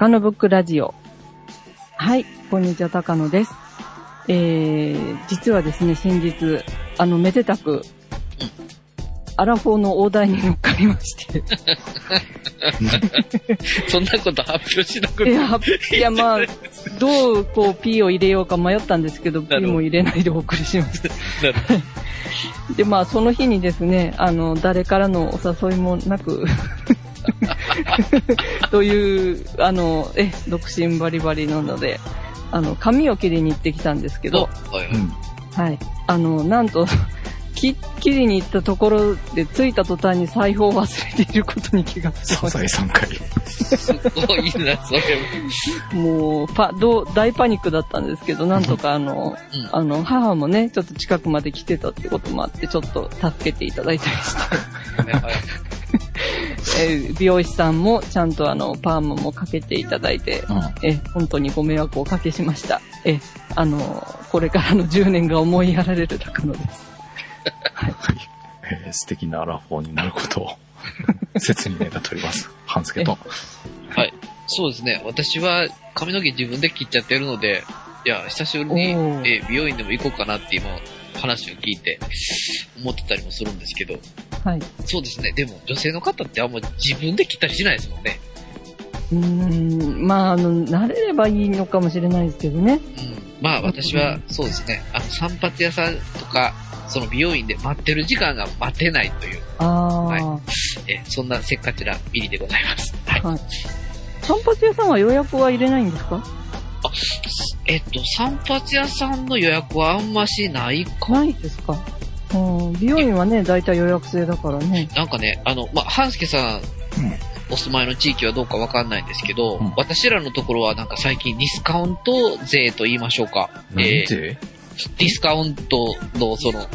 高野ブックラジオ。はい、こんにちは、高野です。えー、実はですね、先日、あの、めでたく、アラフォーの大台に乗っかりまして。そんなこと発表しなくていや、いやまあ、どう、こう、P を入れようか迷ったんですけど、な P も入れないでお送りしました。で、まあ、その日にですね、あの、誰からのお誘いもなく、という、あの、え、独身バリバリなので、あの、髪を切りに行ってきたんですけおど、はいはい。あの、なんと、き切りに行ったところで着いた途端に財布を忘れていることに気がつきサましザエさんかい。すごいな、それた。もう、パ、どう、大パニックだったんですけど、なんとかあの、うんあの、母もね、ちょっと近くまで来てたってこともあって、ちょっと助けていただいたりして。えー美容師さんもちゃんとあの、パーマもかけていただいて、うん。えー本当にご迷惑をおかけしました。えーあの、これからの10年が思いやられる高野です。えー素敵なアラフォーになることを、切に願っております。半助と。はい。そうですね。私は髪の毛自分で切っちゃってるので、いや、久しぶりに、えー美容院でも行こうかなって今、話を聞いて、思ってたりもするんですけど、はい。そうですね。でも、女性の方ってあんま自分で切ったりしないですもんね。うーん、まあ、あの、慣れればいいのかもしれないですけどね。うん。まあ、私は、そうですね。あの、散髪屋さんとか、その美容院で待ってる時間が待てないという、ああ、はいはえーそんなせっかちなビリでございます。はい。い。散髪屋さんは予約は入れないんですか？えっと、散髪屋さんの予約はあんましないかないですか？うん、美容院はね、大体予約制だからね。なんかね、あの、まあ、半助さん、うんお住まいの地域はどうかわかんないんですけど、うん私らのところはなんか最近ディスカウント税と言いましょうか。なんえーでディスカウントのその、は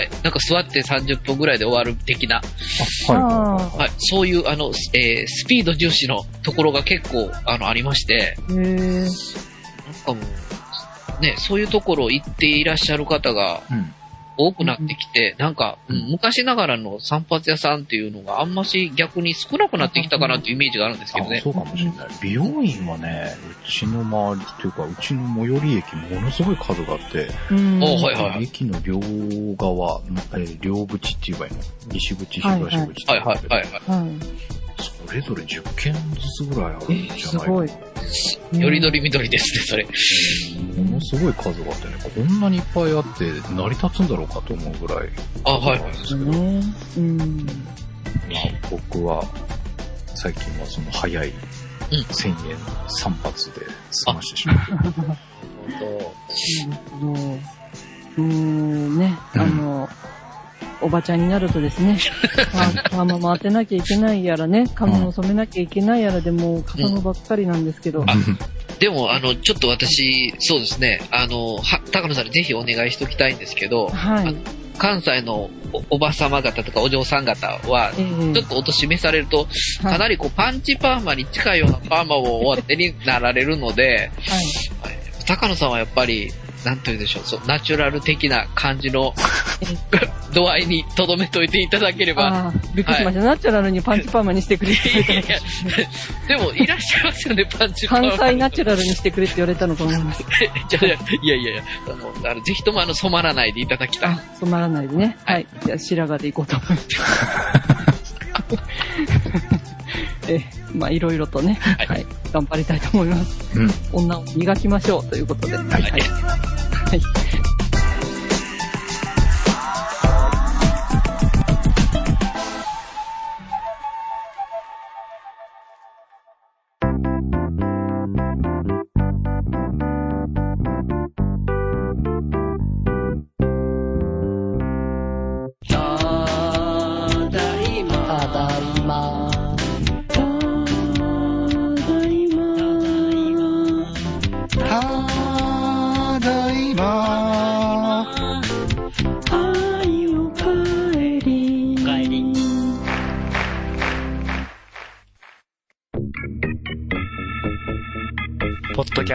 い、なんか座って30分ぐらいで終わる的な、あ、はいはいははい、そういうあの、えースピード重視のところが結構あのありまして、へえ。なんかもう、ね、そういうところ行っていらっしゃる方がい。うん。多くなってきて、なんか、うん昔ながらの散髪屋さんっていうのがあんまし逆に少なくなってきたかなっていうイメージがあるんですけどあ、ね。そうかもしれない。美容院はね、うちの周りというか、うちの最寄り駅ものすごい数があって、うん。おはいはい駅の両側、えー両口って言えばいいの？西口、東口ってはいはいはいはい。はい。それぞれ10件ずつぐらいあるんじゃないかすごい。よりどりみどりですね、それ。ものすごい数があってね、こんなにいっぱいあって成り立つんだろうかと思うぐらい。あ、はい。ですけど、ね。うん。まあ、僕は最近はその早いうん1000円散髪で済ましてしまう。なるほど。うーん、ね、うんあの、おばちゃんになるとですね、パーマも当てなきゃいけないやらね、髪も染めなきゃいけないやらでもう、笠間ばっかりなんですけど、あでも、あの、ちょっと私、そうですね、あの、は、高野さんにぜひお願いしときたいんですけど、はい。関西のおおばさま方とかお嬢さん方は、ええ。ちょっとお年召されると、かなりこう、パンチパーマに近いようなパーマをお当てになられるので、はい。高野さんはやっぱり、なんて言うんでしょう、そう、ナチュラル的な感じの 度合いに留めといていただければ。ああ、びっくりしました。ナチュラルにパンチパーマにしてくれって言われたでも、いらっしゃいますよね、パンチパーマ。関西ナチュラルにしてくれって言われたのかと思います。じゃあいやいやいやあの、あのぜひともあの、染まらないでいただきたい。あ、染まらないでね。はい。じゃあ、白髪でいこうと思います。え、まあ、いろいろとね、はいはい、頑張りたいと思います。うん。女を磨きましょうということで。はいはい。はい。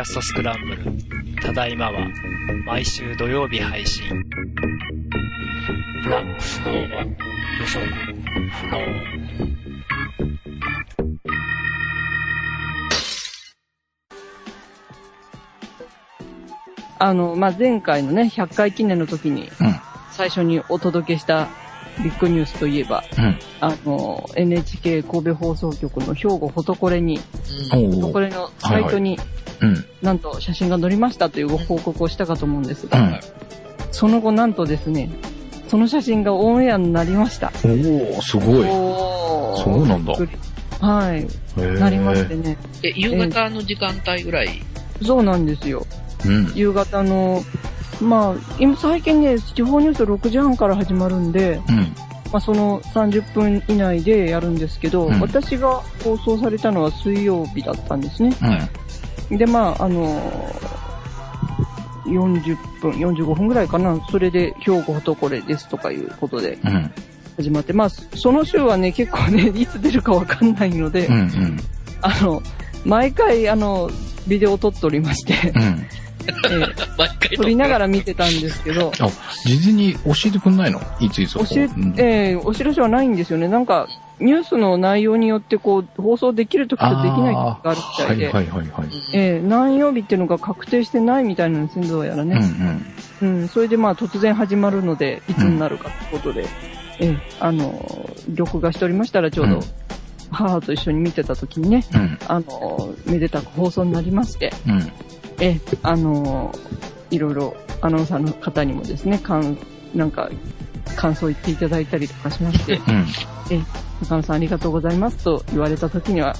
ストスクランブル」ただいまは毎週土曜日配信、あの、まあ、前回のね、100回記念の時に、最初にお届けしたビッグニュースといえば、うん、あの、NHK 神戸放送局の兵庫ホトコレに、のサイトに、はいはい。なんと写真が載りましたというご報告をしたかと思うんですが、うん。その後なんとですね、その写真がオンエアになりました。おおすごい。そうなんだはい、なりましてね。え、夕方の時間帯ぐらい？そうなんですよ。うん。夕方の、まあ、今最近ね、地方ニュース6時半から始まるんで、うん。まあ、その30分以内でやるんですけど、うん私が放送されたのは水曜日だったんですね。うん。で、まあ、あの40分、45分ぐらいかな。それで、兵庫フォトコレですとかいうことでうん。始まって、まあ、その週はね、結構ね、いつ出るかわかんないので、うん。うん。あの、毎回、あの、ビデオを撮っておりまして、うん。え 撮りながら見てたんですけど、あ、事前に教えてくんないの？いついつ教え、うんええお知らせはないんですよね。なんか、ニュースの内容によって、こう、放送できる時とできない時があるみたいで、はいはいはいはい。ええ何曜日っていうのが確定してないみたいなんですね、どうやらうんうね。ん。うん、それでまあ突然始まるので、いつになるかってことで、ええあの、録画しておりましたらちょうどうん、母と一緒に見てた時にね、うん。あの、めでたく放送になりまして、うん。ええあの、いろいろアナウンサーの方にもですね、感、なんか、感想言っていただいたりとかしまして、うん。え、中野さんありがとうございますと言われた時には、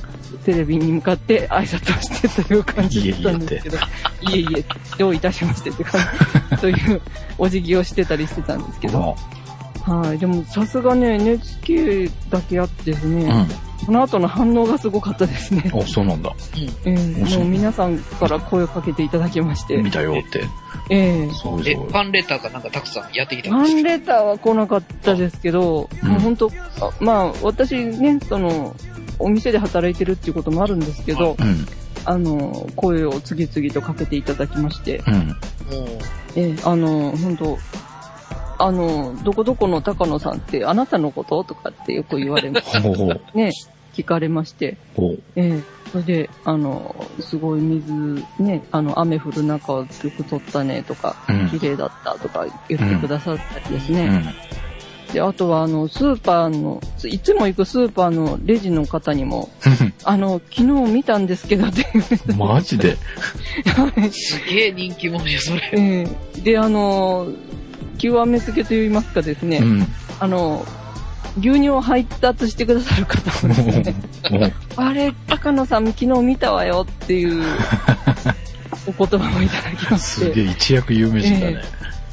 テレビに向かって挨拶をしてという感じだったんですけど、いえいえ、どういたしましてって感じ、そういうお辞儀をしてたりしてたんですけど、はい、でもさすがね、NHK だけあってですね、うん。その後の反応がすごかったですね。あ、そうなんだ。うもう皆さんから声をかけていただきまして、見たよって。えええ、そうそうフ。ァンレターがなんかたくさんやってきたフんですか？ァンレターは来なかったですけど、うんもう本当、あまあ、私ね、その、お店で働いてるっていうこともあるんですけど、うん。あの、声を次々とかけていただきまして、うん。もう、ええあの、本当あの、どこどこの高野さんってあなたのこと？とかってよく言われまほうほう。ね、聞かれまして。ええそれで、あの、すごい水、ね、あの、雨降る中をよく撮ったねとか、うん綺麗だったとか言ってくださったりですね。うん。で、あとは、あの、スーパーの、いつも行くスーパーのレジの方にも、あの、昨日見たんですけどって。マジで？すげえ人気者や、それ。ええで、あの、極めつけと言いますかですね、うん。あの、牛乳を配達してくださる方もですね、あれ、高野さん昨日見たわよっていう お言葉をいただきまして、すげえ一躍有名人だね。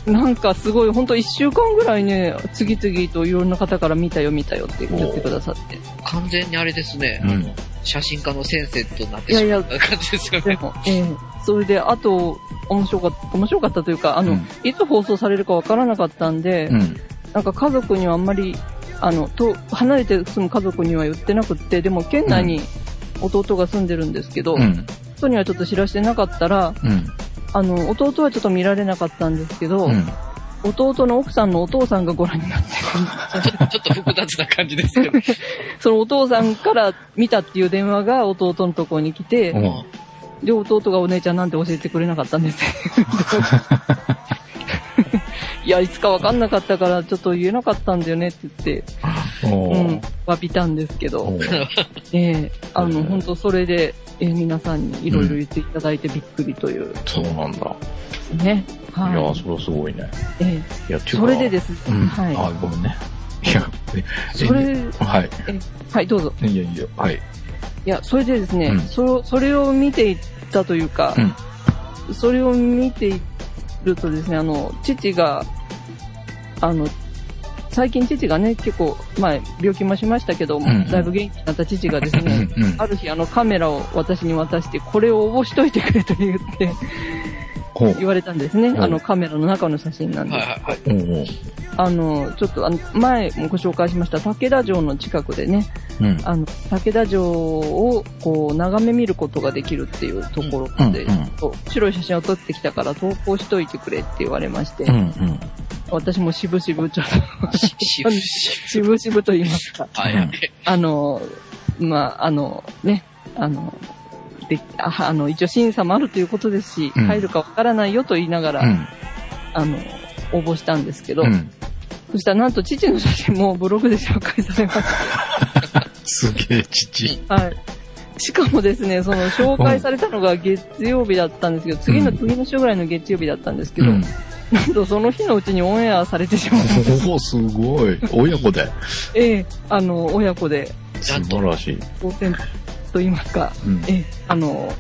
なんかすごい、ほんと一週間ぐらいね、次々といろんな方から見たよ見たよって言ってくださって。完全にあれですね。うん。写真家の先生となってしまった感じですよね。でも、ええそれで、あと、面白かった、面白かったというか、あの、うんいつ放送されるかわからなかったんで、うん。なんか家族にはあんまり、あの、と、離れて住む家族には言ってなくって、でも県内に弟が住んでるんですけど、うん。人にはちょっと知らしてなかったら、うん。あの、弟はちょっと見られなかったんですけど、うん。弟の奥さんのお父さんがご覧になってちょ ちょっと複雑な感じですけど。そのお父さんから見たっていう電話が弟のところに来て、うんで、弟がお姉ちゃんなんて教えてくれなかったんです。いや、いつかわかんなかったから、ちょっと言えなかったんだよねって言って、おうんー、詫びたんですけど、ええあの、うん本当それで、えー皆さんにいろいろ言っていただいてびっくりという、そうなんだ。ね。いやはい。ー、それはすごいね。えいや、それでですね、うん。はい。あ、ごめんね。いや、えそれ、えはい。はい、どうぞ。いやいや、はい。いや、それでですね、うんそそれを見ていったというか、それを見ているとですね、あの、父が、あの、最近父がね、結構、まあ、病気もしましたけど、んうんだいぶ元気になった父がですね、うんうんある日あのカメラを私に渡して、これを応募しといてくれと言って。言われたんですね。うんあのカメラの中の写真なんではいす。はいはい。あの、ちょっとあの、前もご紹介しました武田城の近くでね、うん。あの、武田城をこう眺め見ることができるっていうところで、うんうん白い写真を撮ってきたから投稿しといてくれって言われまして、うんうん。私も渋々ちょっと、し、し、し、渋々と言いますか、はいはい。あの、まあ、あの、ね、あの、で、ああの、一応審査もあるということですし、うん入るかわからないよと言いながら、うん。あの、応募したんですけど、うん。そしたらなんと父の写真もブログで紹介されまし すげえ父。た。はい。しかもですね、その紹介されたのが月曜日だったんですけど、次の次の週ぐらいの月曜日だったんですけど、うん。なんとその日のうちにオンエアされてしまう。おお、すごい。親子で。ええあの、親子で素晴らしい。当選と言いますか、うん。ええあの、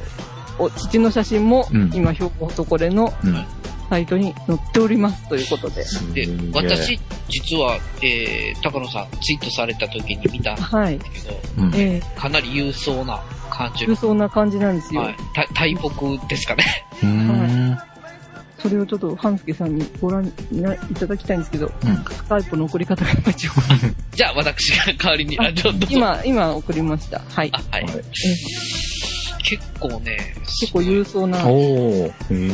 お父の写真もうん今、標高とこれのうん。サイトに載っておりますということで。で私、実は、えー、高野さんツイートされた時に見たんですはい。けど、うん。ええかなり勇壮な感じ重そうな感じなんですよ。はい。た大木ですかね。うーん。それをちょっと、半助さんにご覧いただきたいんですけど、うん。スカイプの送り方が今一応。じゃあ、私が代わりに、あ、ちょっと。今、今送りました。はい。あ、はい。はい結構ね、結構勇壮な。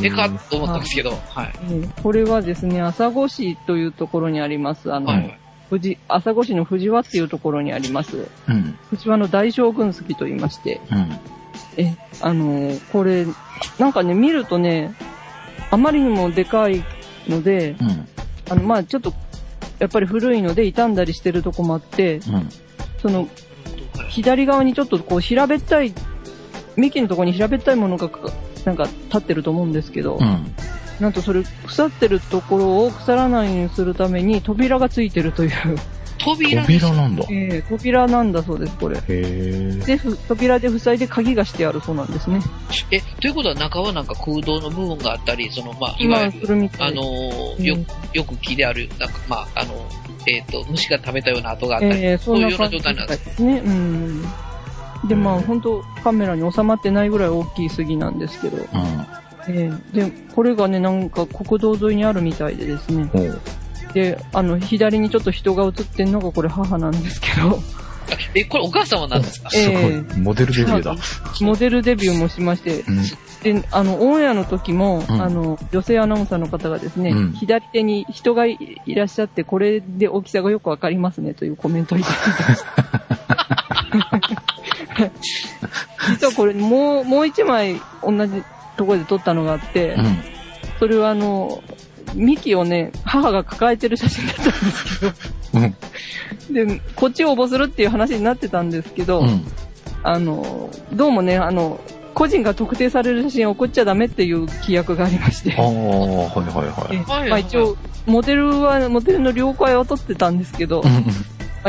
でかっと思ったんですけど、はい。ええこれはですね、朝来市というところにあります、あの、はい。富士、朝来市の藤和っていうところにあります、うん。藤和の大将軍 ski と言いまして、うん。え、あのーこれ、なんかね、見るとね、あまりにもでかいので、うん。あの、まあちょっと、やっぱり古いので傷んだりしてるとこもあって、うん。その、左側にちょっとこう平べったい、幹のところに平べったいものがか、なんか立ってると思うんですけど、うん。なんとそれ、腐ってるところを腐らないようにするために扉がついてるという、扉扉なんだ。へえー扉なんだそうです、これ。え。で、ふ扉で塞いで鍵がしてあるそうなんですね。え、ということは中はなんか空洞の部分があったり、その、まあ、いわ今ゆる、あのーようん、よく木である、なんか、まあ、あの、えっ、と、虫が食べたような跡があったり、えー、そういうような状態なんですですね。うん。で、まあ、本当カメラに収まってないぐらい大きい杉なんですけど、うん。えーで、これがね、なんか国道沿いにあるみたいでですね。で、あの、左にちょっと人が映ってんのがこれ母なんですけど、え、これお母様なんですか？えすごいえ。モデルデビューだ。モデルデビューもしまして、うん。で、あの、オンエアの時も、うんあの、女性アナウンサーの方がですね、うん左手に人がいいらっしゃって、これで大きさがよくわかりますねというコメントをいただいてました。実はこれ、もう、もう一枚同じところで撮ったのがあって、うん。それはあの、ミキをね、母が抱えてる写真だったんですけど、うん。で、こっちを応募するっていう話になってたんですけど、うん。あの、どうもね、あの、個人が特定される写真を送っちゃダメっていう規約がありましてああ、、はいはいえはい。はいまあ一応、モデルは、モデルの了解は取ってたんですけど、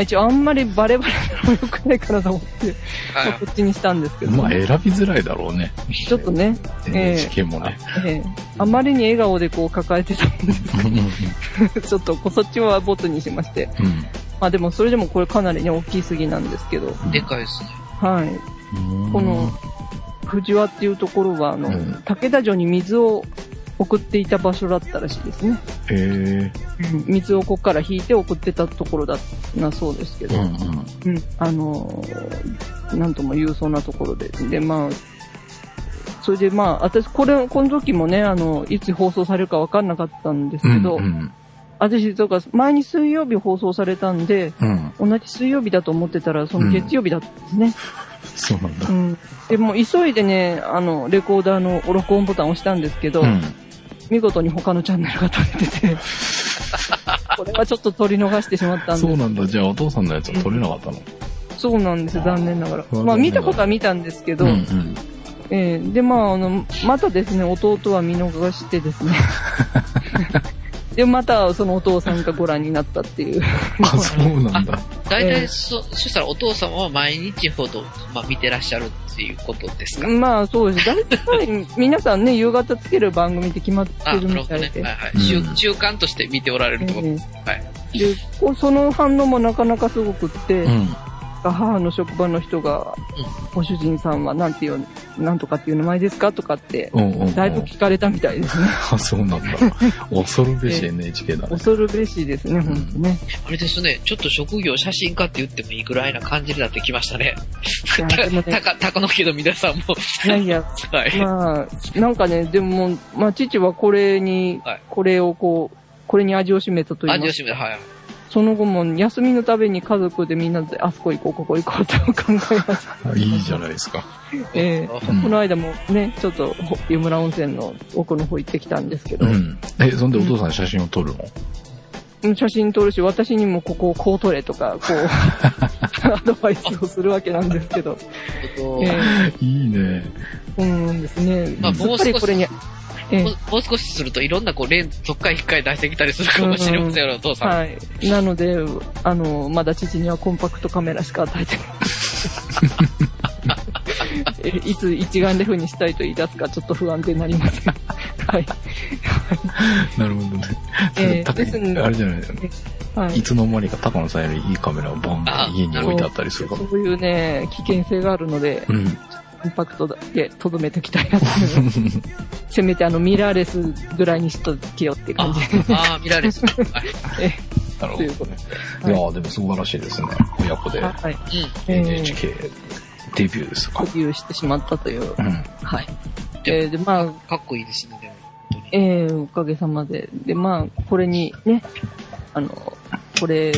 一応あんまりバレバレなのも良くないからと思って、はい。まあこっちにしたんですけど、まあ選びづらいだろうね。ちょっとね、ええ NHK もね。ええあまりに笑顔でこう抱えてたんですけど、ちょっとそっちはボツにしまして、うん。まあでもそれでもこれかなりね、大きい杉なんですけど、でかいですね。はい。うん。この、藤和っていうところは、あの、うん。武田城に水を送っていた場所だったらしいですね。へえ。水をここから引いて送ってたところだなそうですけど、うんうん。うん、あのーなんとも言うそうなところで。で、まあ、それでまあ、私、これ、この時もね、あの、いつ放送されるかわかんなかったんですけど、うんうん私、とか、前に水曜日放送されたんで、うん。同じ水曜日だと思ってたら、その月曜日だったんですね。そうなんだう。ん。で、もう急いでね、あの、レコーダーの録音ボタンを押したんですけど、うん。見事に他のチャンネルが撮れてて、これはちょっと撮り逃してしまったんですそうなんだ。じゃあお父さんのやつは撮れなかったの？そうなんです、残念ながら。うんまあ見たことは見たんですけど、うんうん。えーで、まあ、あの、またですね、弟は見逃してですね。で、またそのお父さんがご覧になったっていう。あ、そうなんだ。大ええ体そ、そしたらお父様は毎日ほど、まあ見てらっしゃるっていうことですか、まあそうです。大体皆さんね、夕方つける番組って決まってあ、る。みたいで。はいはい。うん習習慣として見ておられるってこと？えはい。えで、こうその反応もなかなかすごくって、うん。母の職場の人が、ご主人さんはなんていう、なんとかっていう名前ですかとかって。だいぶ聞かれたみたいですね。あ、そうなんだ。恐るべし NHK だね。恐るべしですね、ほんとね。あれですね、ちょっと職業写真家って言ってもいいぐらいな感じになってきましたね。たか、たかのけど皆さんも。いやいや、はい。まあ、なんかね、でも、まあ、父はこれにはい、これをこう、これに味を占めたという味を占めた、はい。その後も休みのたびに家族でみんなであそこ行こう、ここ行こうと考えました。あいいじゃないですか。ええうんこの間もね、ちょっとほ湯村温泉の奥の方行ってきたんですけど、うん。え、そんでお父さん写真を撮るの？うん写真撮るし、私にもここをこう撮れとか、こう、アドバイスをするわけなんですけど、え いいね。えうんですね。まあやっぱりこれに、ええもうもう少しするといろんなこう、レンズ、そっかい引っかい出してきたりするかもしれませんよ、お父さん。はい。なので、あの、まだ父にはコンパクトカメラしか与えてない。え いつ一眼レフにしたいと言い出すかちょっと不安でなりません。はい。なるほどね。ええたですんであれじゃないはいいつの間にか高野さんよりいいカメラをバンあ家に置いてあったりするかも。そういうね、危険性があるので、うん。コンパクトでとどめておきたいなと思います。せめてあのミラーレスぐらいにしとけよって感じで。ああ、見られてる。はいえなるほどい。やーでも素晴らしいですね。親子ではい。うん。えー NHK デビューですかデ。ビューしてしまったという。うん。はい。えーで、まあ、かっこいいですね、でも。本当にえー、おかげさまで。で、まあ、これにね、あの、これ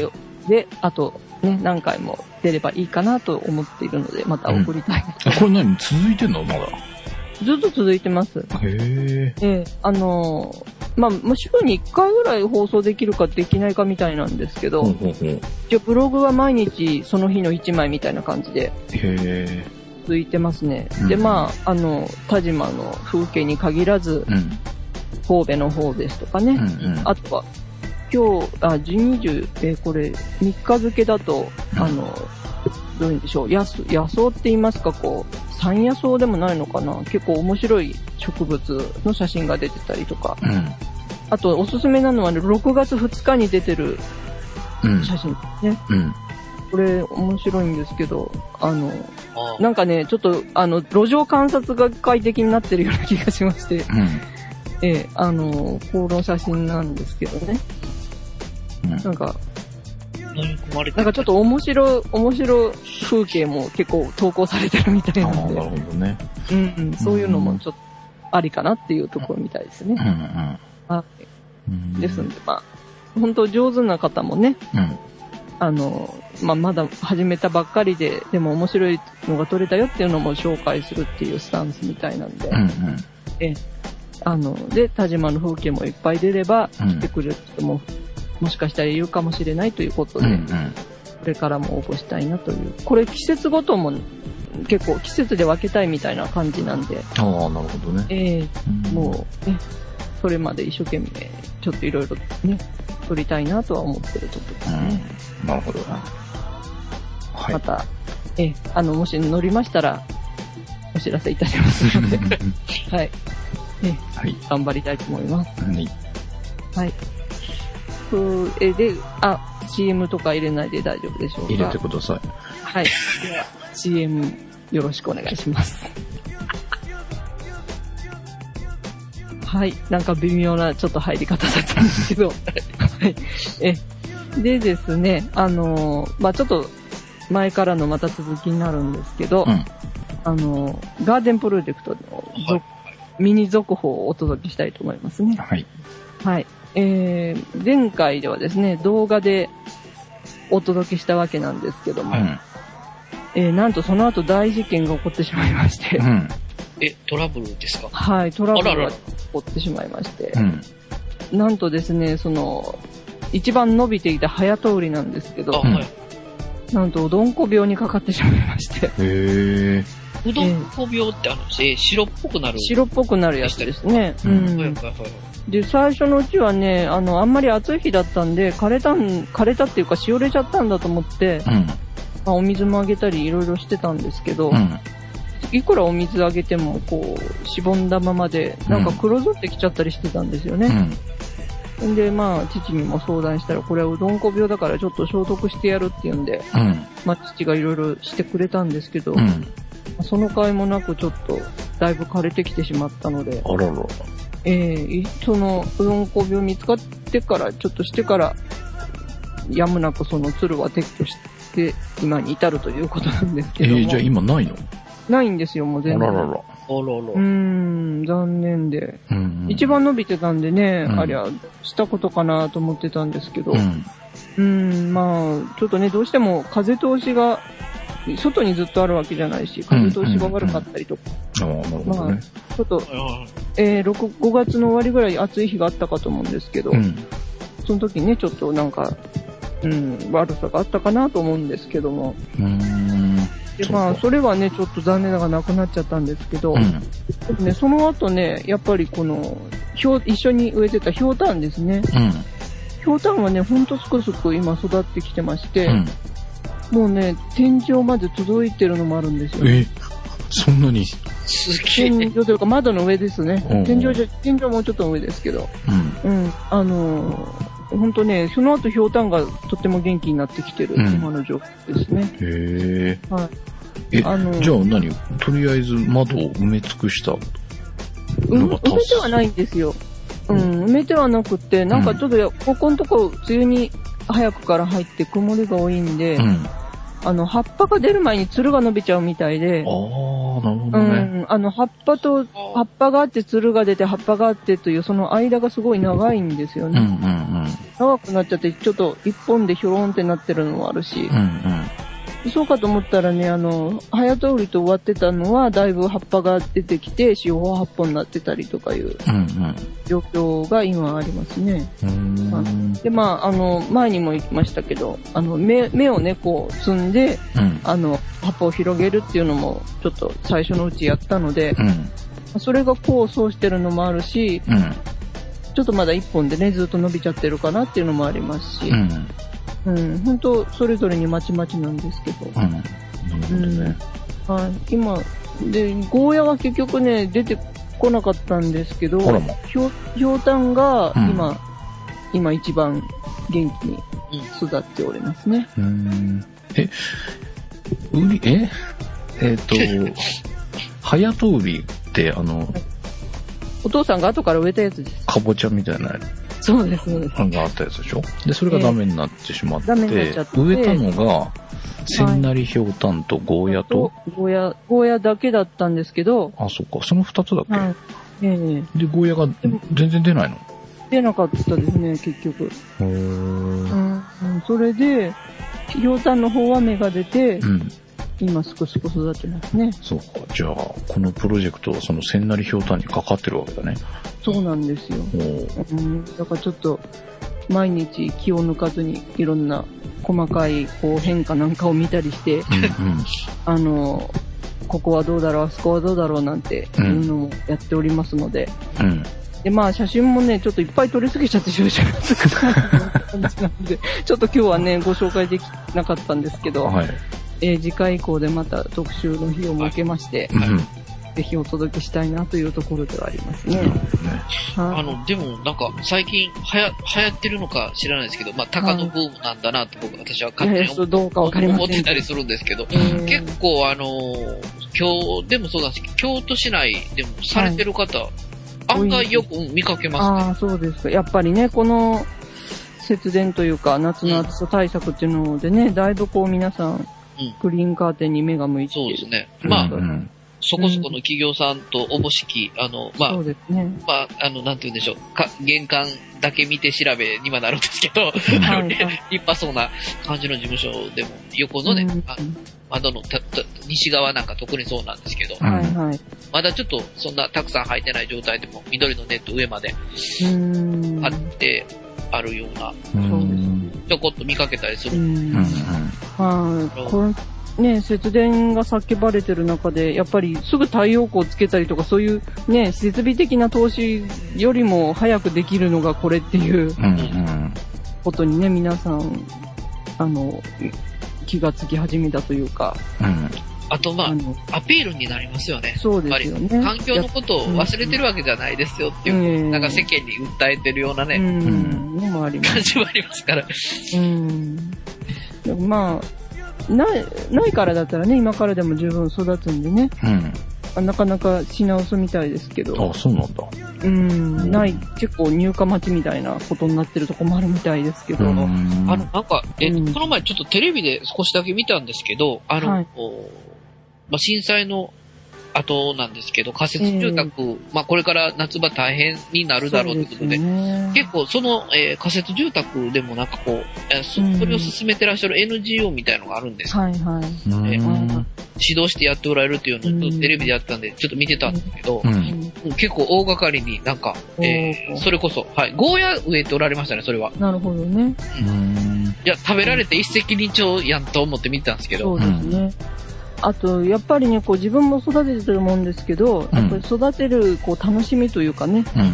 で、あと、ね、何回も出ればいいかなと思っているので、また送りたいな。あこれ何？続いてんの？まだ。ずっと続いてます。へえ。ええあのまあ、週に1回ぐらい放送できるかできないかみたいなんですけど、ほうほうほう。へ一応ブログは毎日その日の1枚みたいな感じでえ。続いてますね。うんで、まあ、あの、田島の風景に限らず、うん。神戸の方ですとかね、うんうん。あとは、今日、あ、12、えーこれ、3日付だと、うんあの、どういうんでしょう、野草野草って言いますか、こう、山野草でもないのかな結構面白い植物の写真が出てたりとか、うん。あとおすすめなのはね、6月2日に出てるうん。写真ですね。うん。これ面白いんですけど、あの、ああなんかね、ちょっと、あの、路上観察学会的になってるような気がしまして、うん。ええ、あの、この写真なんですけどね。うんなんか、なんかちょっと面白い、面白い風景も結構投稿されてるみたいああ、なんで、なるほどね。うんうん、そういうのもちょっとありかなっていうところみたいですね。うんうん。ですんで、まあ、本当上手な方もね、うん。あの、まあ、まだ始めたばっかりで、でも面白いのが撮れたよっていうのも紹介するっていうスタンスみたいなんで、うんうん。あの、で、田島の風景もいっぱい出れば、うん来てくれる人も、もしかしたらいるかもしれないということで、うんうん。これからも応募したいなという。これ季節ごとも結構季節で分けたいみたいな感じなんで、ああ、なるほどね。ええうんもうね、それまで一生懸命、ちょっといろいろね、撮りたいなとは思ってるところですね。うん。なるほど。はいま。た、ええあの、もし乗りましたら、お知らせいたしますので、はい。はい。頑張りたいと思います。はい。はい。それで、あ、CM とか入れないで大丈夫でしょうか？入れてください。はい。では、CM よろしくお願いします。はい。なんか微妙なちょっと入り方だったんですけど。はい。え、でですね、あのーまあちょっと前からのまた続きになるんですけど、うん。あのーガーデンプロジェクトの続、ミニ続報をお届けしたいと思いますね。はい。はい。えー、前回ではですね、動画でお届けしたわけなんですけども、うん。えーなんとその後大事件が起こってしまいまして、うん。え、トラブルですか？はい、トラブルが起こってしまいましてう、ん。なんとですね、その、一番伸びていた早通りなんですけあ、ど、はい。なんとうどんこ病にかかってしまいまして、へえ。うどんこ病ってあの、え、白っぽくなる。白っぽくなるやつですね。ううんんはいはいはいはい。で、最初のうちはね、あの、あんまり暑い日だったんで、枯れたん、枯れたっていうか、しおれちゃったんだと思って、うん。まあ、お水もあげたりいろいろしてたんですけど、うん。いくらお水あげても、こう、しぼんだままで、なんか黒ずってきちゃったりしてたんですよね。うん。んで、まあ、父にも相談したら、これはうどんこ病だからちょっと消毒してやるっていうんで、うん。まあ、父がいろいろしてくれたんですけど、うん。その甲斐もなくちょっと、だいぶ枯れてきてしまったので、あらら。ええいその、うどんこ病見つかってから、ちょっとしてから、やむなくその鶴は撤去して、今に至るということなんですえけども。ー、じゃあ今ないの？ないんですよ、もうあ全然。ららら。あらうーん、残念で。うん。一番伸びてたんでね、うんありゃ、したことかなと思ってたんですけど、うん。うん、まあ、ちょっとね、どうしても風通しが、外にずっとあるわけじゃないし、風通しが悪かったりとか、ああ、なるほどね。ちょっと、えー、6、5月の終わりぐらい暑い日があったかと思うんですけど、うん。その時ね、ちょっとなんか、うん、悪さがあったかなと思うんですけども。で、そうかまあ、それはね、ちょっと残念ながらなくなっちゃったんですけど、うん。でもね、その後ね、やっぱりこの、ひょう一緒に植えてたひょうたんですね。うん。ひょうたんはね、ほんとすくすく今育ってきてまして、うん。もうね、天井まで届いてるのもあるんですよ。え、そんなに？すげ天え。井というか窓の上ですね。うん天井じゃ、天井もうちょっと上ですけど。うん。うん。あのー、ほんとね、その後ひょうたんがとっても元気になってきてる、うん今の状況ですね。へえ。はい。え、あのじゃあ何？とりあえず窓を埋め尽くした？うん、のが埋めてはないんですよ。うん、埋めてはなくって、なんかちょっとや、ここのとこ、梅雨に早くから入って曇りが多いんで、うん。ああの、葉っぱが出る前につるが伸びちゃうみたいであ、ー、なるほうどね。ん、あの、葉っぱと、葉っぱがあって、つるが出て、葉っぱがあってという、その間がすごい長いんですようん、うね。ん、長くなっちゃって、ちょっと一本でひょろんってなってるのもあるしうん。う、ん、そうかと思ったらね、あの、早通りと終わってたのは、だいぶ葉っぱが出てきて、四方八本になってたりとかいう状況が今ありますね。うん。うーん。で、まあ、あの、前にも言いましたけど、あの、芽、芽をね、こう、摘んで、うん。あの、葉っぱを広げるっていうのも、ちょっと最初のうちやったので、うん。それが功を奏してるのもあるし、うん。ちょっとまだ一本でね、ずっと伸びちゃってるかなっていうのもありますしう、ん。うん、本当それぞれにまちまちなんですけど、うん。なるほどね。はい、今、で、ゴーヤは結局ね、出てこなかったんですけど、ひょう、たんがうん今、今一番元気に育っておりますね。うーん。え、売り、え？えっ、と、早通りって、あの、お父さんが後から植えたやつです。かぼちゃみたいなそうです、そうです。のがあったやつでしょ？で、それがダメになってしまって、ダメになっ植えたのが、千成ひょうたんとゴーヤと、ゴーヤ、ゴーヤだけだったんですけど、あ、そっか、その二つだっけ、はい。ええ。で、ゴーヤが全然出ないの？出なかったですね、結局。へー。うん、うん。それで、ひょうたんの方は芽が出てう、ん。今すくすく育ってますね。そうか。じゃあ、このプロジェクトはその千成ひょうたんにかかってるわけだね。そうなんですよ。うん、だからちょっと、毎日気を抜かずにいろんな細かいこう変化なんかを見たりして、うん あの、ここはどうだろう、あそこはどうだろうなんていうのもやっておりますので、うん。うん。で、まあ写真もね、ちょっといっぱい撮りすぎちゃって少々少ない感じなので、ちょっと今日はね、ご紹介できなかったんですけど、はい。えー次回以降でまた特集の日を設けまして、うん。ぜひお届けしたいなというところではありますね。ね。はいあの、でもなんか最近はや、流行ってるのか知らないですけど、まあ、高野ブームなんだなって僕、私はい勝手にそうどうかわかりま思っせんけど。てたりするんですけど、えー結構あのー今日でもそうだし、京都市内でもされてる方、案外よくうん見かけますね。ああ、そうですか。やっぱりね、この節電というか、夏の暑さ対策っていうのでね、だいぶこう皆さん、クリーンカーテンに目が向いて。そうですね。まあ、うん。そこそこの企業さんとおぼしき、あの、まあそ、うですね。まあ、あの、なんて言うんでしょう。か、玄関だけ見て調べにはなるんですけど、はいはい 立派そうな感じの事務所でも、横のね、うんあ窓のたた西側なんか特にそうなんですけど、うんはいはい。まだちょっとそんなたくさん入ってない状態でも、緑のネット上までうーん。あってあるような、うん。ちょこっと見かけたりする。うん。うん。はい。これ、ね、節電が叫ばれてる中で、やっぱりすぐ太陽光つけたりとか、そういうね、設備的な投資よりも早くできるのがこれっていううん。うん。ことにね、皆さん、あの、気がつき始めたというか、うん。あとまあアピールになりますよね。そうですよね。環境のことを忘れてるわけじゃないですよっていう、うんなんか世間に訴えてるようなね、うん、のもあります感じもありますから。うん。まあ、ない、ないからだったらね、今からでも十分育つんでね、うん。あなかなか品薄みたいですけど、あ、そうなんだ。うん、ない、結構入荷待ちみたいなことになってるとこもあるみたいですけど、うん。あの、なんか、え、うん。この前ちょっとテレビで少しだけ見たんですけど、あの、はい。おまあ、震災の後なんですけど、仮設住宅、まあこれから夏場大変になるだろうということで、ね結構その、えー仮設住宅でもなんかこう、えーそれを進めてらっしゃる NGO みたいのがあるんですよ。はいはい。指導してやっておられるっていうのをテレビでやってたんで、ちょっと見てたんですけど、う。うんん結構大掛かりになんか、えーそれこそ、はい、ゴーヤ植えておられましたね、それは。なるほどね。うん。いや、食べられて一石二鳥やんと思って見てたんですけど、そうですね。あと、やっぱりね、こう自分も育ててるもんですけど、うんやっぱり育てるこう楽しみというかね、うん。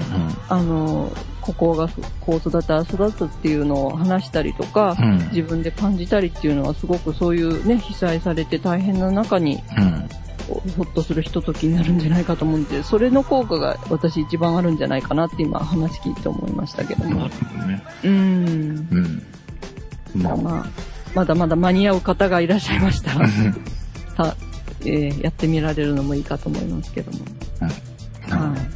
あの、ここがこう育ったら育つっていうのを話したりとか、うん。自分で感じたりっていうのはすごくそういうね、被災されて大変な中にほっとするひとときになるんじゃないかと思うんで、それの効果が私一番あるんじゃないかなって今話聞いて思いましたけどもなる。ほどね。うーん。うん。まあ、まあ、まだまだ間に合う方がいらっしゃいましたら、さえーやってみられるのもいいかと思いますけども。なるほ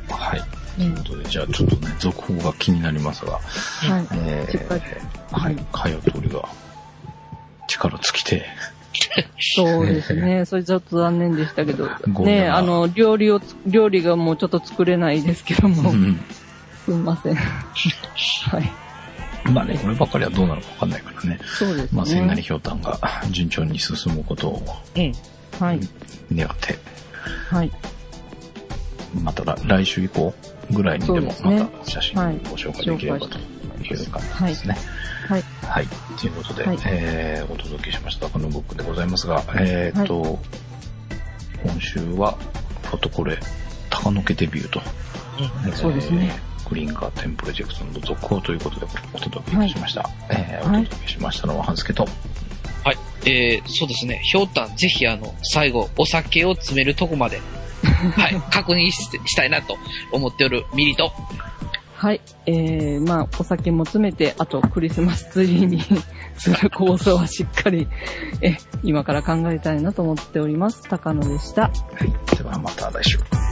どはい。ということで、じゃあちょっとね、続報が気になりますが、はい。えー、はい、かよとりが力尽きて、そうですね。それちょっと残念でしたけど。ねあの、料理をつ、料理がもうちょっと作れないですけども、うんすみません。はい。まあね、こればっかりはどうなるかわかんないからね。そうですね。まあ、千なりひょうたんが順調に進むことをうん。はい。願って、はい。また来来週以降ぐらいにでもそうですねまた写真をご紹介できればという感じですね。はい。はい。ということで、はいえー、お届けしましたこのブックでございますが、えーっと、今週はフォトコレ高野家デビューと、えーそうですね。グリーンカーテンプロジェクトの続報ということでお届けいたしました。えーはいお届けしましたのは、半助と、はい。えー、そうですね。ひょうたん、ぜひあの、最後、お酒を詰めるとこまで、はい、確認ししたいなと思っておるミリと、はい。えー、まあ、お酒も詰めて、あとクリスマスツリーに する構想はしっかり、え、今から考えたいなと思っております。高野でした。はい。ではまた来週。